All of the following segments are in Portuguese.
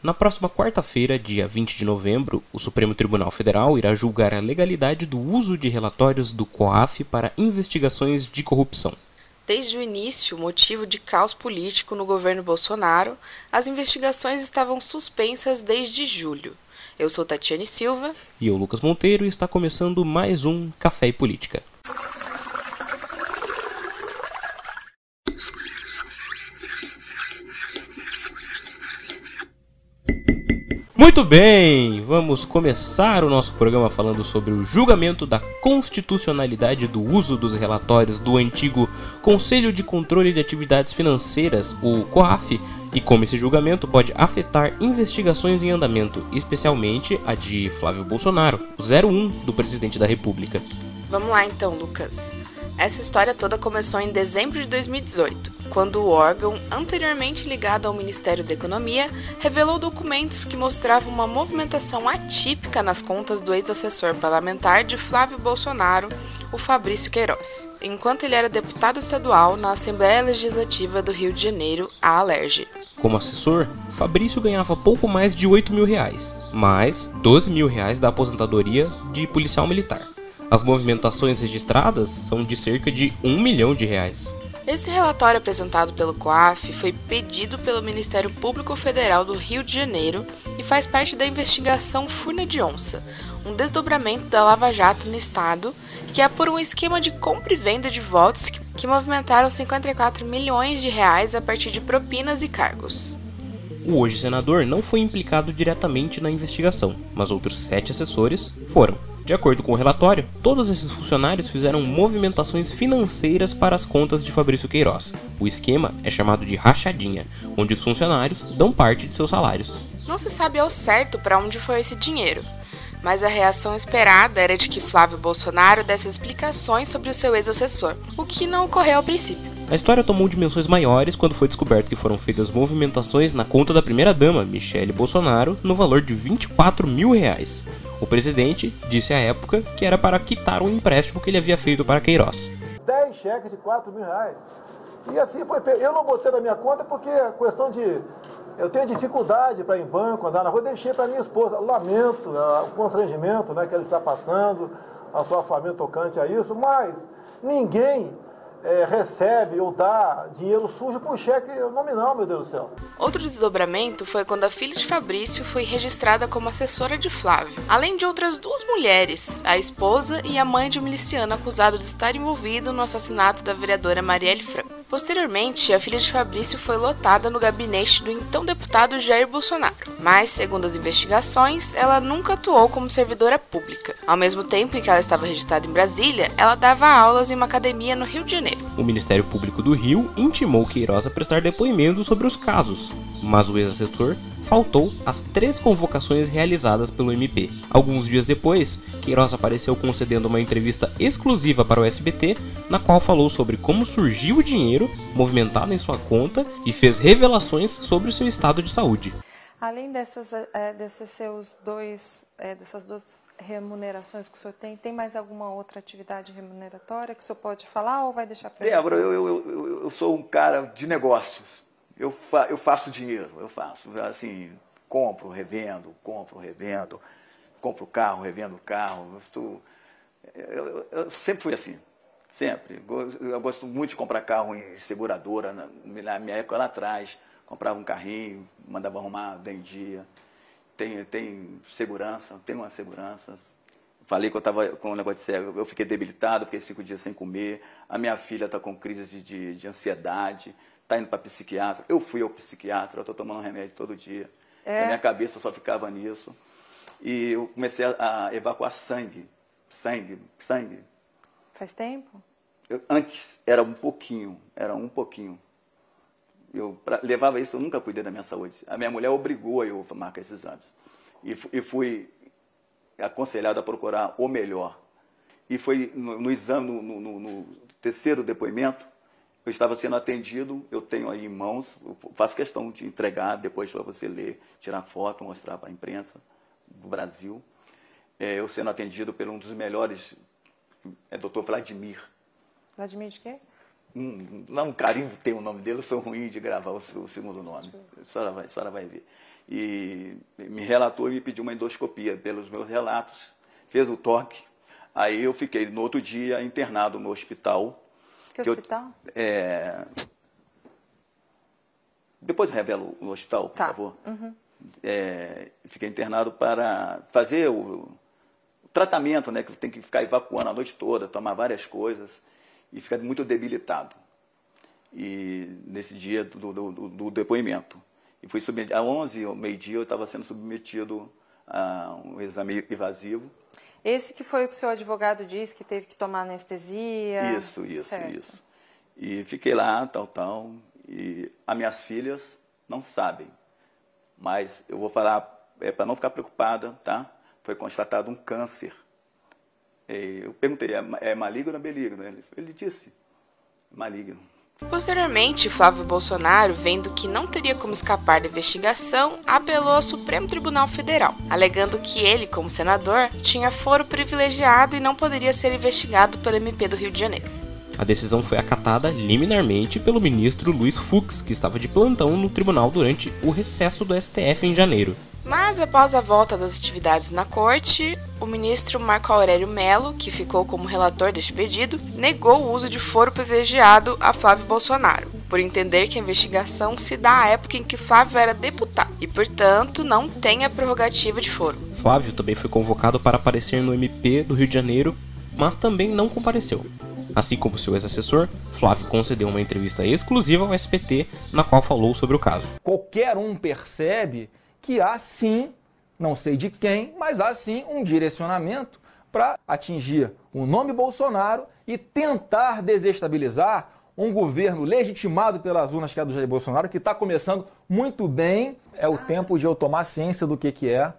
Na próxima quarta-feira, dia 20 de novembro, o Supremo Tribunal Federal irá julgar a legalidade do uso de relatórios do COAF para investigações de corrupção. Desde o início, motivo de caos político no governo Bolsonaro, as investigações estavam suspensas desde julho. Eu sou Tatiane Silva. E eu, Lucas Monteiro, e está começando mais um Café e Política. Muito bem, vamos começar o nosso programa falando sobre o julgamento da constitucionalidade do uso dos relatórios do antigo Conselho de Controle de Atividades Financeiras, o COAF, e como esse julgamento pode afetar investigações em andamento, especialmente a de Flávio Bolsonaro, o 01 do presidente da República. Vamos lá então, Lucas. Essa história toda começou em dezembro de 2018, quando o órgão, anteriormente ligado ao Ministério da Economia, revelou documentos que mostravam uma movimentação atípica nas contas do ex-assessor parlamentar de Flávio Bolsonaro, o Fabrício Queiroz, enquanto ele era deputado estadual na Assembleia Legislativa do Rio de Janeiro, a Alerj. Como assessor, Fabrício ganhava pouco mais de 8 mil reais, mais 12 mil reais da aposentadoria de policial militar. As movimentações registradas são de cerca de um milhão de reais. Esse relatório apresentado pelo COAF foi pedido pelo Ministério Público Federal do Rio de Janeiro e faz parte da investigação Furna de Onça, um desdobramento da Lava Jato no estado que apura um esquema de compra e venda de votos que movimentaram 54 milhões de reais a partir de propinas e cargos. O hoje senador não foi implicado diretamente na investigação, mas outros sete assessores foram. De acordo com o relatório, todos esses funcionários fizeram movimentações financeiras para as contas de Fabrício Queiroz. O esquema é chamado de rachadinha, onde os funcionários dão parte de seus salários. Não se sabe ao certo para onde foi esse dinheiro, mas a reação esperada era de que Flávio Bolsonaro desse explicações sobre o seu ex-assessor, o que não ocorreu ao princípio. A história tomou dimensões maiores quando foi descoberto que foram feitas movimentações na conta da primeira-dama, Michele Bolsonaro, no valor de 24 mil reais. O presidente disse à época que era para quitar o empréstimo que ele havia feito para Queiroz. 10 cheques de 4 mil reais. E assim foi. Eu não botei na minha conta porque a questão de. Eu tenho dificuldade para ir em banco, andar na rua, deixei para minha esposa. Lamento uh, o constrangimento né, que ela está passando, a sua família tocante a isso, mas ninguém é, recebe ou dá dinheiro sujo por cheque nominal, meu Deus do céu. Outro desdobramento foi quando a filha de Fabrício foi registrada como assessora de Flávio, além de outras duas mulheres, a esposa e a mãe de um miliciano acusado de estar envolvido no assassinato da vereadora Marielle Franco. Posteriormente, a filha de Fabrício foi lotada no gabinete do então deputado Jair Bolsonaro, mas, segundo as investigações, ela nunca atuou como servidora pública. Ao mesmo tempo em que ela estava registrada em Brasília, ela dava aulas em uma academia no Rio de Janeiro. O Ministério Público do Rio intimou Queiroz a prestar depoimento sobre os casos, mas o ex-assessor faltou às três convocações realizadas pelo MP. Alguns dias depois, Queiroz apareceu concedendo uma entrevista exclusiva para o SBT, na qual falou sobre como surgiu o dinheiro movimentado em sua conta e fez revelações sobre o seu estado de saúde. Além dessas, é, desses seus dois, é, dessas duas remunerações que o senhor tem, tem mais alguma outra atividade remuneratória que o senhor pode falar ou vai deixar para Débora, eu, eu, eu, eu sou um cara de negócios eu, fa eu faço dinheiro, eu faço, assim, compro, revendo, compro, revendo, compro carro, revendo carro. Eu, eu, eu, sempre fui assim, sempre. Eu gosto muito de comprar carro em seguradora, na minha época lá atrás, comprava um carrinho, mandava arrumar, vendia. Tem, tem segurança, tem uma segurança. Falei que eu estava com um negócio de cego, eu fiquei debilitado, fiquei cinco dias sem comer. A minha filha está com crise de, de, de ansiedade está indo para psiquiatra. Eu fui ao psiquiatra, eu estou tomando remédio todo dia. É. minha cabeça só ficava nisso. E eu comecei a, a evacuar sangue. Sangue, sangue. Faz tempo? Eu, antes era um pouquinho, era um pouquinho. Eu pra, levava isso, eu nunca cuidei da minha saúde. A minha mulher obrigou a eu marcar esses exames. E, e fui aconselhado a procurar o melhor. E foi no, no exame, no, no, no terceiro depoimento, eu estava sendo atendido, eu tenho aí em mãos, faço questão de entregar depois para você ler, tirar foto, mostrar para a imprensa do Brasil. É, eu sendo atendido por um dos melhores, é doutor Vladimir. Vladimir de quê? Não, um carinho tem o nome dele, eu sou ruim de gravar o, o segundo nome. A senhora, vai, a senhora vai ver. e me relatou e me pediu uma endoscopia pelos meus relatos, fez o toque. Aí eu fiquei no outro dia internado no hospital. Que, que hospital? Eu, é... Depois revelo o hospital, por tá. favor. Uhum. É... Fiquei internado para fazer o, o tratamento, né? Que tem que ficar evacuando a noite toda, tomar várias coisas e ficar muito debilitado. E nesse dia do, do, do, do depoimento. E fui submetido, a 11 ao meio-dia eu estava sendo submetido a um exame invasivo. Esse que foi o que o seu advogado disse que teve que tomar anestesia? Isso, isso, certo. isso. E fiquei lá, tal, tal. E as minhas filhas não sabem. Mas eu vou falar, é, para não ficar preocupada, tá? Foi constatado um câncer. E eu perguntei, é, é maligno ou benigno? Ele, ele disse, maligno. Posteriormente, Flávio Bolsonaro, vendo que não teria como escapar da investigação, apelou ao Supremo Tribunal Federal, alegando que ele, como senador, tinha foro privilegiado e não poderia ser investigado pelo MP do Rio de Janeiro. A decisão foi acatada liminarmente pelo ministro Luiz Fux, que estava de plantão no tribunal durante o recesso do STF em janeiro. Mas após a volta das atividades na corte, o ministro Marco Aurélio Melo, que ficou como relator deste pedido, negou o uso de foro privilegiado a Flávio Bolsonaro, por entender que a investigação se dá à época em que Flávio era deputado e, portanto, não tem a prerrogativa de foro. Flávio também foi convocado para aparecer no MP do Rio de Janeiro, mas também não compareceu. Assim como seu ex-assessor, Flávio concedeu uma entrevista exclusiva ao SPT, na qual falou sobre o caso. Qualquer um percebe que há sim, não sei de quem, mas há sim um direcionamento para atingir o nome Bolsonaro e tentar desestabilizar um governo legitimado pelas urnas que é do Jair Bolsonaro, que está começando muito bem. É o tempo de eu tomar ciência do que, que é.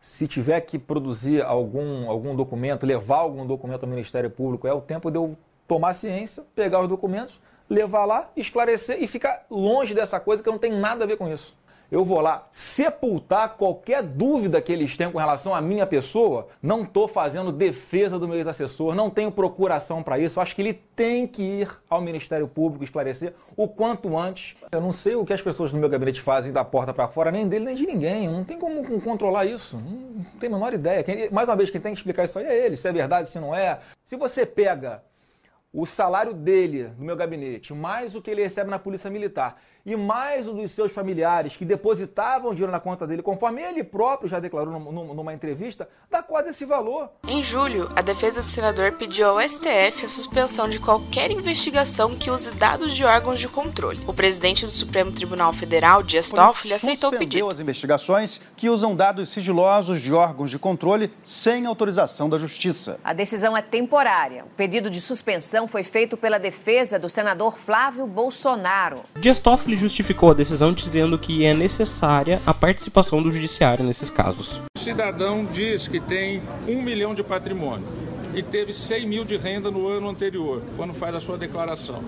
Se tiver que produzir algum, algum documento, levar algum documento ao Ministério Público, é o tempo de eu tomar ciência, pegar os documentos, levar lá, esclarecer e ficar longe dessa coisa que não tem nada a ver com isso eu vou lá sepultar qualquer dúvida que eles tenham com relação à minha pessoa, não estou fazendo defesa do meu ex-assessor, não tenho procuração para isso. Acho que ele tem que ir ao Ministério Público esclarecer o quanto antes. Eu não sei o que as pessoas no meu gabinete fazem da porta para fora, nem dele nem de ninguém. Não tem como controlar isso. Não tem a menor ideia. Mais uma vez, quem tem que explicar isso aí é ele, se é verdade, se não é. Se você pega o salário dele no meu gabinete, mais o que ele recebe na Polícia Militar e mais o dos seus familiares que depositavam dinheiro na conta dele, conforme ele próprio já declarou numa entrevista, dá quase esse valor. Em julho, a defesa do senador pediu ao STF a suspensão de qualquer investigação que use dados de órgãos de controle. O presidente do Supremo Tribunal Federal, Dias Toffoli, aceitou o pedido. as investigações que usam dados sigilosos de órgãos de controle sem autorização da Justiça. A decisão é temporária. O pedido de suspensão foi feito pela defesa do senador Flávio Bolsonaro. Dias Toffoli justificou a decisão dizendo que é necessária a participação do judiciário nesses casos. O cidadão diz que tem um milhão de patrimônio e teve 100 mil de renda no ano anterior, quando faz a sua declaração.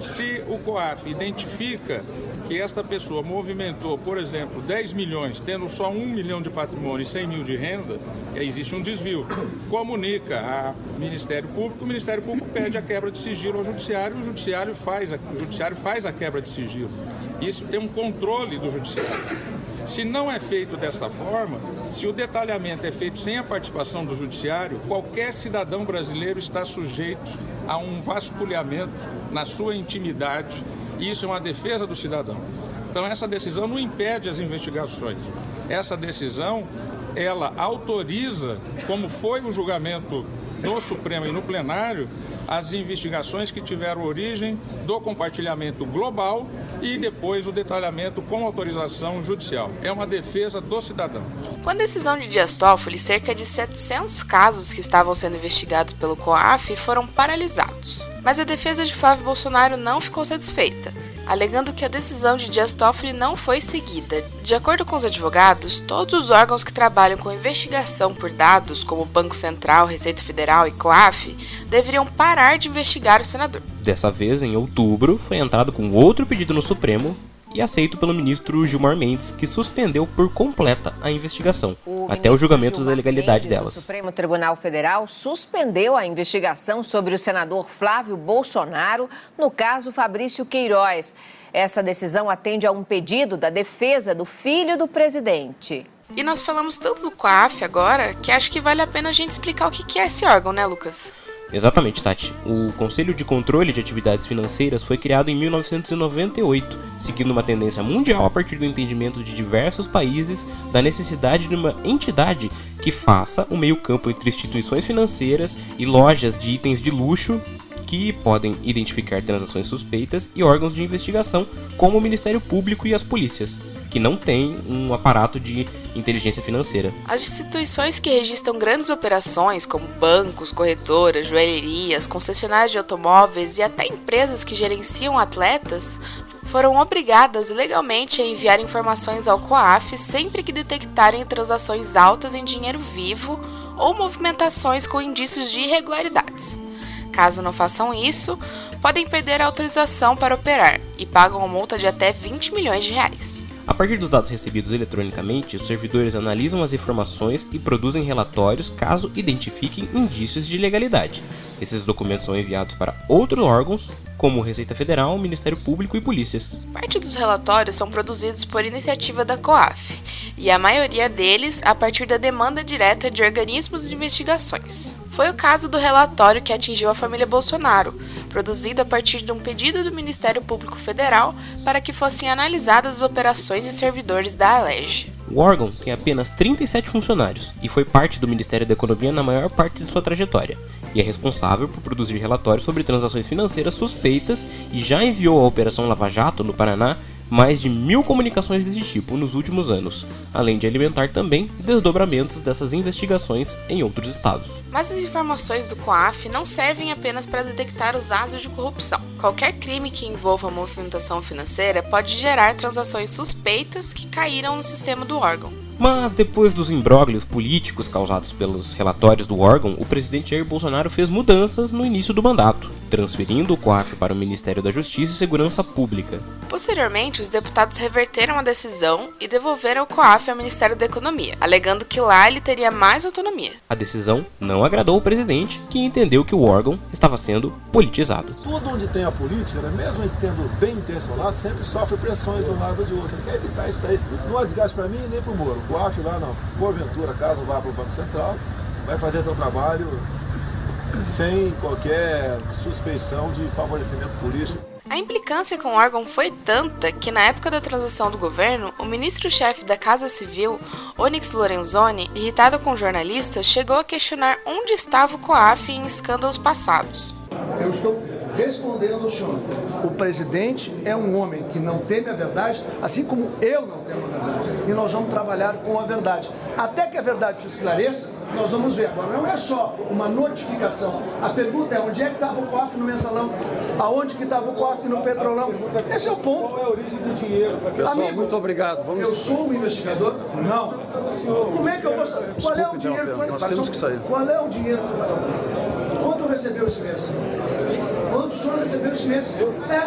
Se o COAF identifica que esta pessoa movimentou, por exemplo, 10 milhões, tendo só 1 milhão de patrimônio e 100 mil de renda, existe um desvio. Comunica ao Ministério Público, o Ministério Público pede a quebra de sigilo ao Judiciário, o Judiciário faz a, o judiciário faz a quebra de sigilo. Isso tem um controle do Judiciário. Se não é feito dessa forma, se o detalhamento é feito sem a participação do judiciário, qualquer cidadão brasileiro está sujeito a um vasculhamento na sua intimidade, e isso é uma defesa do cidadão. Então essa decisão não impede as investigações. Essa decisão ela autoriza, como foi o julgamento no Supremo e no plenário, as investigações que tiveram origem do compartilhamento global e depois o detalhamento com autorização judicial. É uma defesa do cidadão. Com a decisão de Dias Toffoli, cerca de 700 casos que estavam sendo investigados pelo COAF foram paralisados. Mas a defesa de Flávio Bolsonaro não ficou satisfeita alegando que a decisão de Dias Toffoli não foi seguida. De acordo com os advogados, todos os órgãos que trabalham com investigação por dados, como Banco Central, Receita Federal e COAF, deveriam parar de investigar o senador. Dessa vez, em outubro, foi entrado com outro pedido no Supremo e aceito pelo ministro Gilmar Mendes, que suspendeu por completa a investigação, o até o julgamento Gilmar da legalidade Mendes, delas. O Supremo Tribunal Federal suspendeu a investigação sobre o senador Flávio Bolsonaro no caso Fabrício Queiroz. Essa decisão atende a um pedido da defesa do filho do presidente. E nós falamos tanto do COAF agora que acho que vale a pena a gente explicar o que é esse órgão, né, Lucas? Exatamente, Tati. O Conselho de Controle de Atividades Financeiras foi criado em 1998, seguindo uma tendência mundial a partir do entendimento de diversos países da necessidade de uma entidade que faça o meio-campo entre instituições financeiras e lojas de itens de luxo que podem identificar transações suspeitas e órgãos de investigação, como o Ministério Público e as polícias, que não têm um aparato de inteligência financeira. As instituições que registram grandes operações, como bancos, corretoras, joalherias, concessionárias de automóveis e até empresas que gerenciam atletas, foram obrigadas legalmente a enviar informações ao COAF sempre que detectarem transações altas em dinheiro vivo ou movimentações com indícios de irregularidades. Caso não façam isso, podem perder a autorização para operar e pagam uma multa de até 20 milhões de reais. A partir dos dados recebidos eletronicamente, os servidores analisam as informações e produzem relatórios caso identifiquem indícios de ilegalidade. Esses documentos são enviados para outros órgãos, como Receita Federal, Ministério Público e polícias. Parte dos relatórios são produzidos por iniciativa da COAF, e a maioria deles a partir da demanda direta de organismos de investigações. Foi o caso do relatório que atingiu a família Bolsonaro, produzido a partir de um pedido do Ministério Público Federal para que fossem analisadas as operações de servidores da Alerj. O órgão tem apenas 37 funcionários e foi parte do Ministério da Economia na maior parte de sua trajetória, e é responsável por produzir relatórios sobre transações financeiras suspeitas e já enviou à Operação Lava Jato, no Paraná, mais de mil comunicações desse tipo nos últimos anos, além de alimentar também desdobramentos dessas investigações em outros estados. Mas as informações do COAF não servem apenas para detectar os atos de corrupção. Qualquer crime que envolva movimentação financeira pode gerar transações suspeitas que caíram no sistema do órgão. Mas depois dos imbróglios políticos causados pelos relatórios do órgão, o presidente Jair Bolsonaro fez mudanças no início do mandato, transferindo o COAF para o Ministério da Justiça e Segurança Pública. Posteriormente, os deputados reverteram a decisão e devolveram o COAF ao Ministério da Economia, alegando que lá ele teria mais autonomia. A decisão não agradou o presidente, que entendeu que o órgão estava sendo politizado. Tudo onde tem a política, né, mesmo tendo bem intencionado, sempre sofre pressões de um lado ou de outro. Ele quer evitar isso daí. Não há desgaste para mim nem para o Moro. O COAF lá, não. Porventura, caso vá para o Banco Central, vai fazer seu trabalho sem qualquer suspeição de favorecimento político. A implicância com o órgão foi tanta que, na época da transição do governo, o ministro-chefe da Casa Civil, Onyx Lorenzoni, irritado com jornalistas, chegou a questionar onde estava o COAF em escândalos passados. Eu estou respondendo ao senhor. O presidente é um homem que não teme a verdade, assim como eu não temo a verdade. E nós vamos trabalhar com a verdade. Até que a verdade se esclareça, nós vamos ver. Agora, não é só uma notificação. A pergunta é onde é que estava o COF no mensalão? Aonde que estava o COF no petrolão? Esse é o ponto. Qual é a origem do dinheiro? Pessoal, Amigo, muito obrigado. Vamos... Eu sou um investigador? Não. Como é que eu vou saber? Qual é o dinheiro que foi... Nós temos que sair. Qual é o dinheiro que foi... Quando recebeu esse mês? Quanto o senhor recebeu esse mês? É.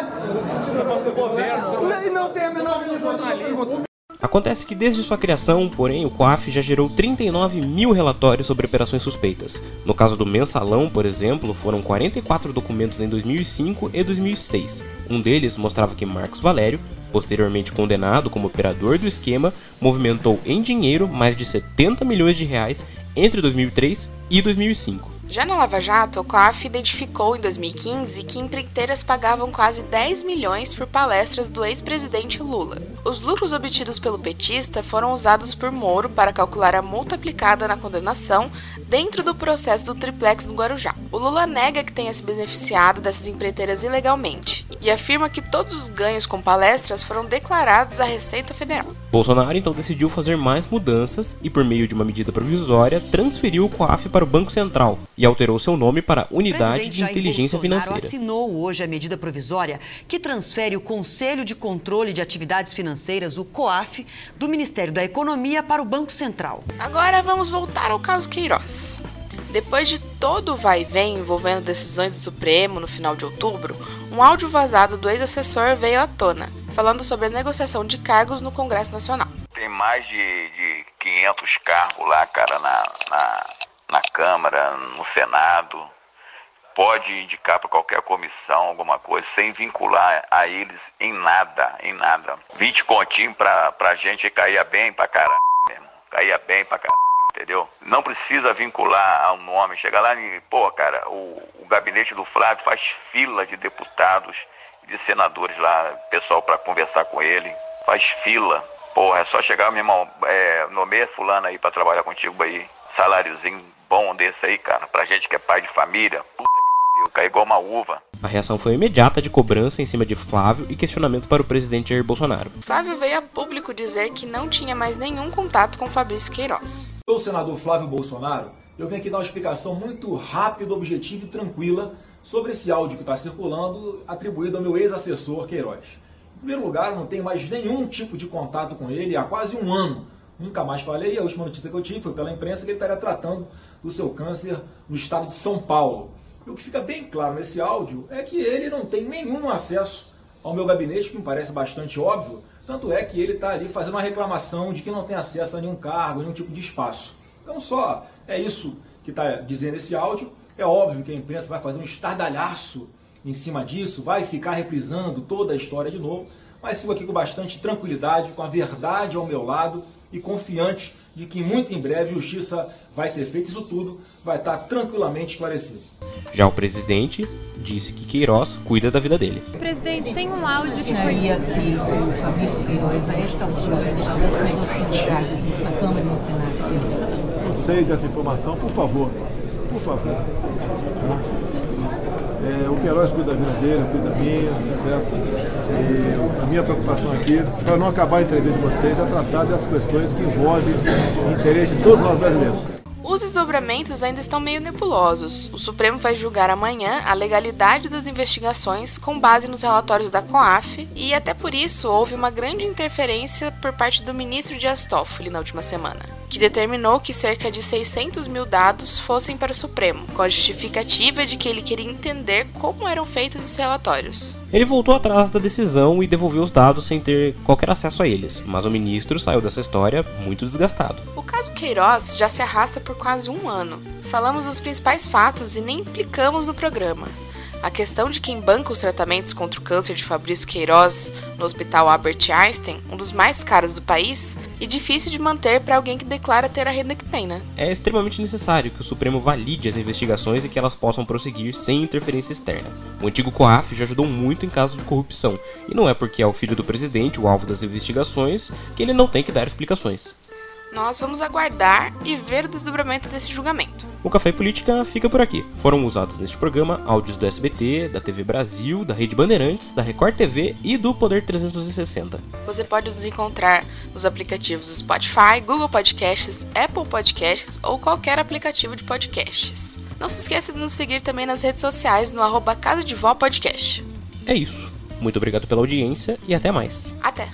E não tem a menor relevância essa pergunta. Acontece que desde sua criação, porém, o COAF já gerou 39 mil relatórios sobre operações suspeitas. No caso do mensalão, por exemplo, foram 44 documentos em 2005 e 2006. Um deles mostrava que Marcos Valério, posteriormente condenado como operador do esquema, movimentou em dinheiro mais de 70 milhões de reais entre 2003 e 2005. Já na Lava Jato, o COAF identificou em 2015 que empreiteiras pagavam quase 10 milhões por palestras do ex-presidente Lula. Os lucros obtidos pelo petista foram usados por Moro para calcular a multa aplicada na condenação dentro do processo do triplex do Guarujá. O Lula nega que tenha se beneficiado dessas empreiteiras ilegalmente e afirma que todos os ganhos com palestras foram declarados à Receita Federal. Bolsonaro então decidiu fazer mais mudanças e, por meio de uma medida provisória, transferiu o COAF para o Banco Central e alterou seu nome para Unidade de Inteligência Bolsonaro Financeira. assinou hoje a medida provisória que transfere o Conselho de Controle de Atividades Financeiras, o COAF, do Ministério da Economia para o Banco Central. Agora vamos voltar ao caso Queiroz. Depois de todo o vai e vem envolvendo decisões do Supremo no final de outubro, um áudio vazado do ex-assessor veio à tona, falando sobre a negociação de cargos no Congresso Nacional. Tem mais de, de 500 cargos lá, cara, na, na, na Câmara, no Senado. Pode indicar para qualquer comissão alguma coisa sem vincular a eles em nada, em nada. 20 continhos pra, pra gente caía bem pra caralho mesmo. Caía bem pra caralho, entendeu? Não precisa vincular a um nome. Chegar lá e, pô, cara, o, o gabinete do Flávio faz fila de deputados e de senadores lá, pessoal para conversar com ele. Faz fila. Porra, é só chegar, meu irmão, é, nomeia fulano aí para trabalhar contigo aí. Saláriozinho bom desse aí, cara. Pra gente que é pai de família, puta pariu, cai igual uma uva. A reação foi imediata de cobrança em cima de Flávio e questionamentos para o presidente Jair Bolsonaro. Flávio veio a público dizer que não tinha mais nenhum contato com Fabrício Queiroz. O senador Flávio Bolsonaro, eu venho aqui dar uma explicação muito rápida, objetiva e tranquila sobre esse áudio que está circulando, atribuído ao meu ex-assessor Queiroz. Em primeiro lugar, eu não tenho mais nenhum tipo de contato com ele há quase um ano. Nunca mais falei, a última notícia que eu tive foi pela imprensa que ele estaria tratando do seu câncer no estado de São Paulo. O que fica bem claro nesse áudio é que ele não tem nenhum acesso ao meu gabinete, que me parece bastante óbvio, tanto é que ele está ali fazendo uma reclamação de que não tem acesso a nenhum cargo, nenhum tipo de espaço. Então só é isso que está dizendo esse áudio. É óbvio que a imprensa vai fazer um estardalhaço em cima disso, vai ficar reprisando toda a história de novo, mas sigo aqui com bastante tranquilidade, com a verdade ao meu lado e confiante de que muito em breve justiça vai ser feita, isso tudo vai estar tranquilamente esclarecido. Já o presidente disse que Queiroz cuida da vida dele. Presidente, tem um áudio que foi... que o Fabrício Queiroz, a estas horas, estivesse negociando na Câmara e no Senado. Não sei dessa informação, por favor, por favor. Tá? É, o Queiroz cuida da vida dele, cuida da minha, tá certo? E a minha preocupação aqui, para não acabar a entrevista de vocês, é tratar dessas questões que envolvem o interesse de todos nós brasileiros. Os desdobramentos ainda estão meio nebulosos. O Supremo vai julgar amanhã a legalidade das investigações com base nos relatórios da COAF e até por isso houve uma grande interferência por parte do ministro Dias Toffoli na última semana, que determinou que cerca de 600 mil dados fossem para o Supremo, com a justificativa de que ele queria entender como eram feitos os relatórios. Ele voltou atrás da decisão e devolveu os dados sem ter qualquer acesso a eles, mas o ministro saiu dessa história muito desgastado. O caso Queiroz já se arrasta por quase um ano. Falamos dos principais fatos e nem implicamos no programa. A questão de quem banca os tratamentos contra o câncer de Fabrício Queiroz no Hospital Albert Einstein, um dos mais caros do país, e difícil de manter para alguém que declara ter a renda que tem, né? É extremamente necessário que o Supremo valide as investigações e que elas possam prosseguir sem interferência externa. O antigo COAF já ajudou muito em caso de corrupção, e não é porque é o filho do presidente o alvo das investigações que ele não tem que dar explicações. Nós vamos aguardar e ver o desdobramento desse julgamento. O Café e Política fica por aqui. Foram usados neste programa áudios do SBT, da TV Brasil, da Rede Bandeirantes, da Record TV e do Poder 360. Você pode nos encontrar nos aplicativos Spotify, Google Podcasts, Apple Podcasts ou qualquer aplicativo de podcasts. Não se esqueça de nos seguir também nas redes sociais no arroba Casa de Vó Podcast. É isso. Muito obrigado pela audiência e até mais. Até!